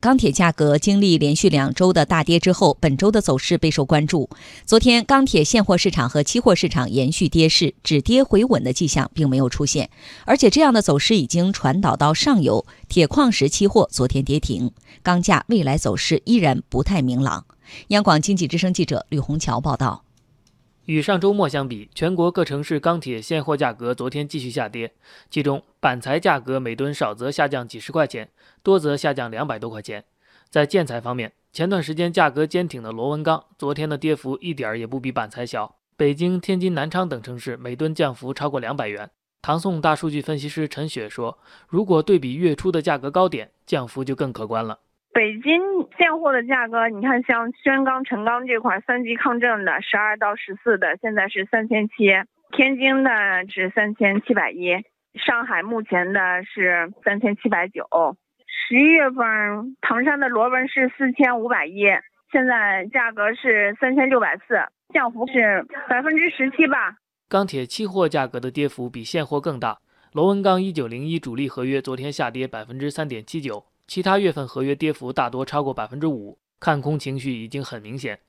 钢铁价格经历连续两周的大跌之后，本周的走势备受关注。昨天，钢铁现货市场和期货市场延续跌势，止跌回稳的迹象并没有出现，而且这样的走势已经传导到上游。铁矿石期货昨天跌停，钢价未来走势依然不太明朗。央广经济之声记者吕红桥报道。与上周末相比，全国各城市钢铁现货价格昨天继续下跌，其中板材价格每吨少则下降几十块钱，多则下降两百多块钱。在建材方面，前段时间价格坚挺的螺纹钢，昨天的跌幅一点儿也不比板材小。北京、天津、南昌等城市每吨降幅超过两百元。唐宋大数据分析师陈雪说：“如果对比月初的价格高点，降幅就更可观了。”北京现货的价格，你看像宣钢、陈钢这块三级抗震的十二到十四的，现在是三千七；天津的是三千七百一，上海目前的是三千七百九。十一月份唐山的螺纹是四千五百一，现在价格是三千六百四，降幅是百分之十七吧。钢铁期货价格的跌幅比现货更大，螺纹钢一九零一主力合约昨天下跌百分之三点七九。其他月份合约跌幅大多超过百分之五，看空情绪已经很明显。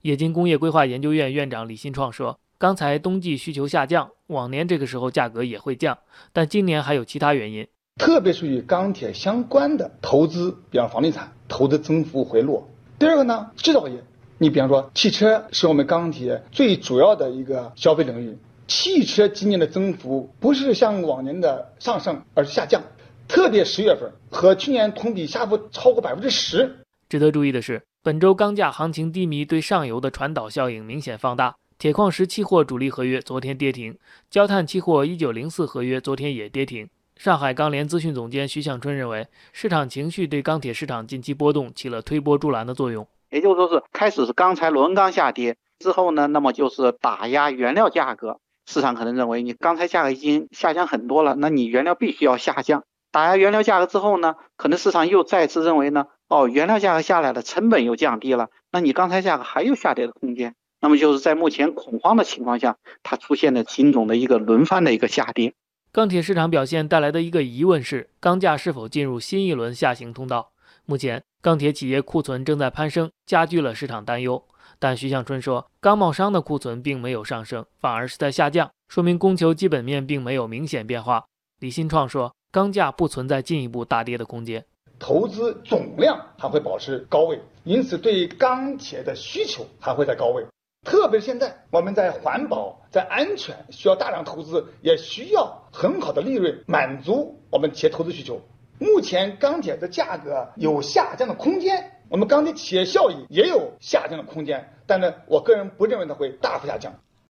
冶金工业规划研究院院长李新创说：“钢材冬季需求下降，往年这个时候价格也会降，但今年还有其他原因。特别是与钢铁相关的投资，比方房地产投资增幅回落。第二个呢，制造业，你比方说汽车是我们钢铁最主要的一个消费领域，汽车今年的增幅不是像往年的上升，而是下降。”特别十月份和去年同比下幅超过百分之十。值得注意的是，本周钢价行情低迷对上游的传导效应明显放大。铁矿石期货主力合约昨天跌停，焦炭期货一九零四合约昨天也跌停。上海钢联资讯总监徐向春认为，市场情绪对钢铁市场近期波动起了推波助澜的作用。也就是说，是开始是钢材、螺纹钢下跌之后呢，那么就是打压原料价格。市场可能认为你钢材价格已经下降很多了，那你原料必须要下降。打压原料价格之后呢，可能市场又再次认为呢，哦，原料价格下来了，成本又降低了，那你钢材价格还有下跌的空间。那么就是在目前恐慌的情况下，它出现了品种的一个轮番的一个下跌。钢铁市场表现带来的一个疑问是，钢价是否进入新一轮下行通道？目前钢铁企业库存正在攀升，加剧了市场担忧。但徐向春说，钢贸商的库存并没有上升，反而是在下降，说明供求基本面并没有明显变化。李新创说。钢价不存在进一步大跌的空间，投资总量还会保持高位，因此对钢铁的需求还会在高位。特别是现在我们在环保、在安全需要大量投资，也需要很好的利润满足我们企业投资需求。目前钢铁的价格有下降的空间，我们钢铁企业效益也有下降的空间，但是我个人不认为它会大幅下降。